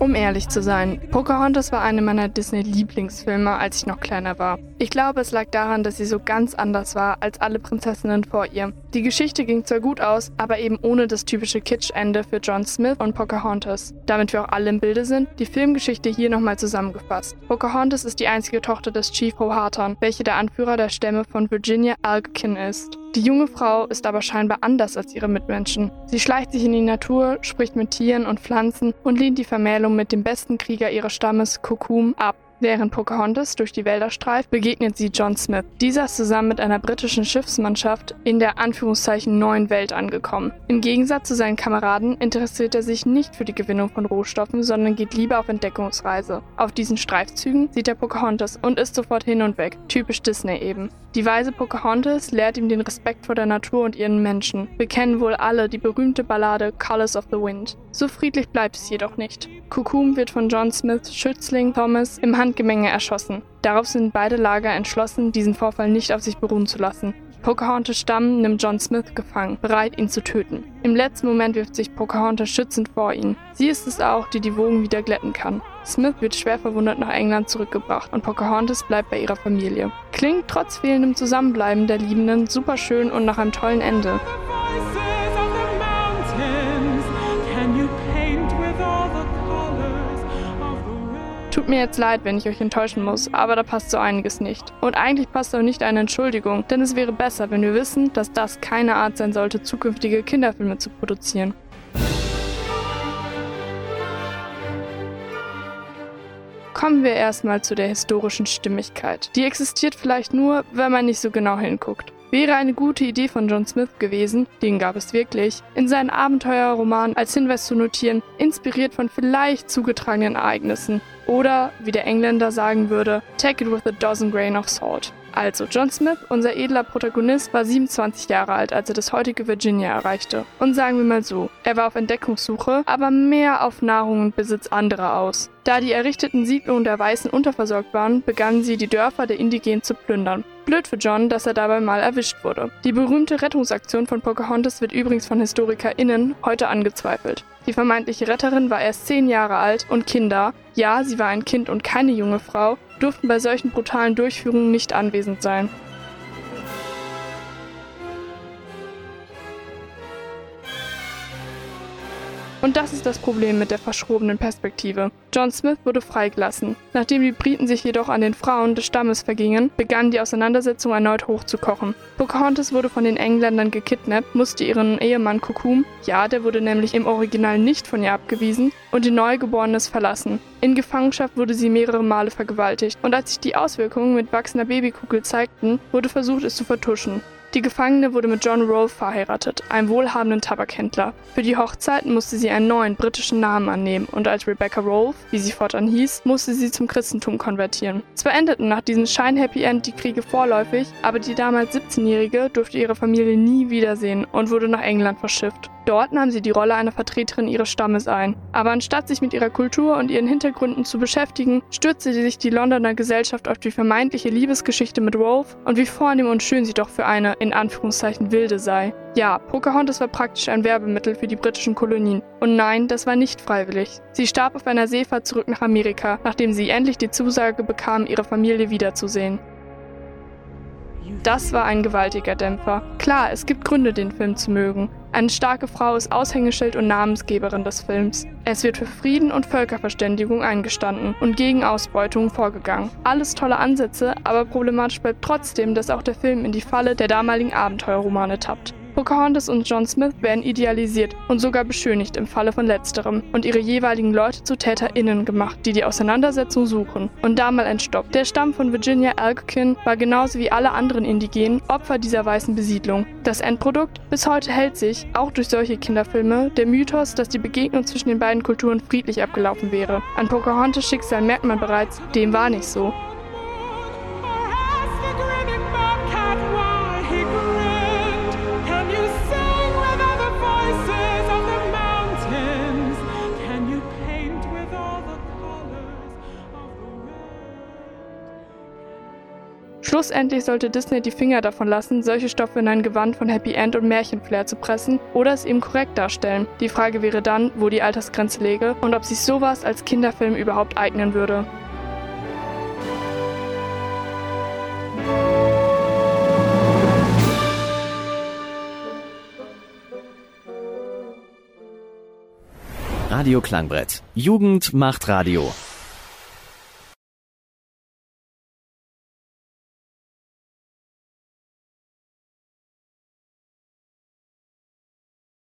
Um ehrlich zu sein, Pocahontas war eine meiner Disney-Lieblingsfilme, als ich noch kleiner war. Ich glaube, es lag daran, dass sie so ganz anders war als alle Prinzessinnen vor ihr. Die Geschichte ging zwar gut aus, aber eben ohne das typische Kitsch-Ende für John Smith und Pocahontas. Damit wir auch alle im Bilde sind, die Filmgeschichte hier nochmal zusammengefasst. Pocahontas ist die einzige Tochter des Chief Powhatan, welche der Anführer der Stämme von Virginia Algonquin ist. Die junge Frau ist aber scheinbar anders als ihre Mitmenschen. Sie schleicht sich in die Natur, spricht mit Tieren und Pflanzen und lehnt die Vermählung mit dem besten Krieger ihres Stammes, Kokum, ab. Während Pocahontas durch die Wälder streift, begegnet sie John Smith. Dieser ist zusammen mit einer britischen Schiffsmannschaft in der Anführungszeichen neuen Welt angekommen. Im Gegensatz zu seinen Kameraden interessiert er sich nicht für die Gewinnung von Rohstoffen, sondern geht lieber auf Entdeckungsreise. Auf diesen Streifzügen sieht er Pocahontas und ist sofort hin und weg. Typisch Disney eben. Die weise Pocahontas lehrt ihm den Respekt vor der Natur und ihren Menschen. Wir kennen wohl alle die berühmte Ballade Colors of the Wind. So friedlich bleibt es jedoch nicht. Kukum wird von John Smiths Schützling Thomas im Handgemenge erschossen. Darauf sind beide Lager entschlossen, diesen Vorfall nicht auf sich beruhen zu lassen. Pocahontas Stamm nimmt John Smith gefangen, bereit, ihn zu töten. Im letzten Moment wirft sich Pocahontas schützend vor ihn. Sie ist es auch, die die Wogen wieder glätten kann. Smith wird schwer verwundet nach England zurückgebracht und Pocahontas bleibt bei ihrer Familie. Klingt trotz fehlendem Zusammenbleiben der Liebenden super schön und nach einem tollen Ende. Tut mir jetzt leid, wenn ich euch enttäuschen muss, aber da passt so einiges nicht. Und eigentlich passt auch nicht eine Entschuldigung, denn es wäre besser, wenn wir wissen, dass das keine Art sein sollte, zukünftige Kinderfilme zu produzieren. Kommen wir erstmal zu der historischen Stimmigkeit. Die existiert vielleicht nur, wenn man nicht so genau hinguckt. Wäre eine gute Idee von John Smith gewesen, den gab es wirklich, in seinen Abenteuerroman als Hinweis zu notieren, inspiriert von vielleicht zugetragenen Ereignissen. Oder, wie der Engländer sagen würde, take it with a dozen grain of salt. Also, John Smith, unser edler Protagonist, war 27 Jahre alt, als er das heutige Virginia erreichte. Und sagen wir mal so, er war auf Entdeckungssuche, aber mehr auf Nahrung und Besitz anderer aus. Da die errichteten Siedlungen der Weißen unterversorgt waren, begannen sie, die Dörfer der Indigenen zu plündern. Blöd für John, dass er dabei mal erwischt wurde. Die berühmte Rettungsaktion von Pocahontas wird übrigens von HistorikerInnen heute angezweifelt. Die vermeintliche Retterin war erst zehn Jahre alt und Kinder, ja, sie war ein Kind und keine junge Frau, durften bei solchen brutalen Durchführungen nicht anwesend sein. Und das ist das Problem mit der verschrobenen Perspektive. John Smith wurde freigelassen. Nachdem die Briten sich jedoch an den Frauen des Stammes vergingen, begann die Auseinandersetzung erneut hochzukochen. Pocahontas wurde von den Engländern gekidnappt, musste ihren Ehemann Kokum, ja, der wurde nämlich im Original nicht von ihr abgewiesen, und ihr Neugeborenes verlassen. In Gefangenschaft wurde sie mehrere Male vergewaltigt, und als sich die Auswirkungen mit wachsender Babykugel zeigten, wurde versucht, es zu vertuschen. Die Gefangene wurde mit John Rolfe verheiratet, einem wohlhabenden Tabakhändler. Für die Hochzeit musste sie einen neuen britischen Namen annehmen und als Rebecca Rolfe, wie sie fortan hieß, musste sie zum Christentum konvertieren. Zwar endeten nach diesem Schein-Happy End die Kriege vorläufig, aber die damals 17-Jährige durfte ihre Familie nie wiedersehen und wurde nach England verschifft. Dort nahm sie die Rolle einer Vertreterin ihres Stammes ein. Aber anstatt sich mit ihrer Kultur und ihren Hintergründen zu beschäftigen, stürzte sich die Londoner Gesellschaft auf die vermeintliche Liebesgeschichte mit Rolfe und wie vornehm und schön sie doch für eine, in Anführungszeichen, wilde sei. Ja, Pocahontas war praktisch ein Werbemittel für die britischen Kolonien. Und nein, das war nicht freiwillig. Sie starb auf einer Seefahrt zurück nach Amerika, nachdem sie endlich die Zusage bekam, ihre Familie wiederzusehen. Das war ein gewaltiger Dämpfer. Klar, es gibt Gründe, den Film zu mögen. Eine starke Frau ist Aushängeschild und Namensgeberin des Films. Es wird für Frieden und Völkerverständigung eingestanden und gegen Ausbeutung vorgegangen. Alles tolle Ansätze, aber problematisch bleibt trotzdem, dass auch der Film in die Falle der damaligen Abenteuerromane tappt. Pocahontas und John Smith werden idealisiert und sogar beschönigt im Falle von letzterem und ihre jeweiligen Leute zu TäterInnen gemacht, die die Auseinandersetzung suchen. Und da mal ein Stopp. Der Stamm von Virginia Algonquin war genauso wie alle anderen Indigenen Opfer dieser weißen Besiedlung. Das Endprodukt? Bis heute hält sich, auch durch solche Kinderfilme, der Mythos, dass die Begegnung zwischen den beiden Kulturen friedlich abgelaufen wäre. An Pocahontas Schicksal merkt man bereits, dem war nicht so. Schlussendlich sollte Disney die Finger davon lassen, solche Stoffe in ein Gewand von Happy End und Märchenflair zu pressen oder es eben korrekt darstellen. Die Frage wäre dann, wo die Altersgrenze läge und ob sich sowas als Kinderfilm überhaupt eignen würde. Radio Klangbrett. Jugend macht Radio.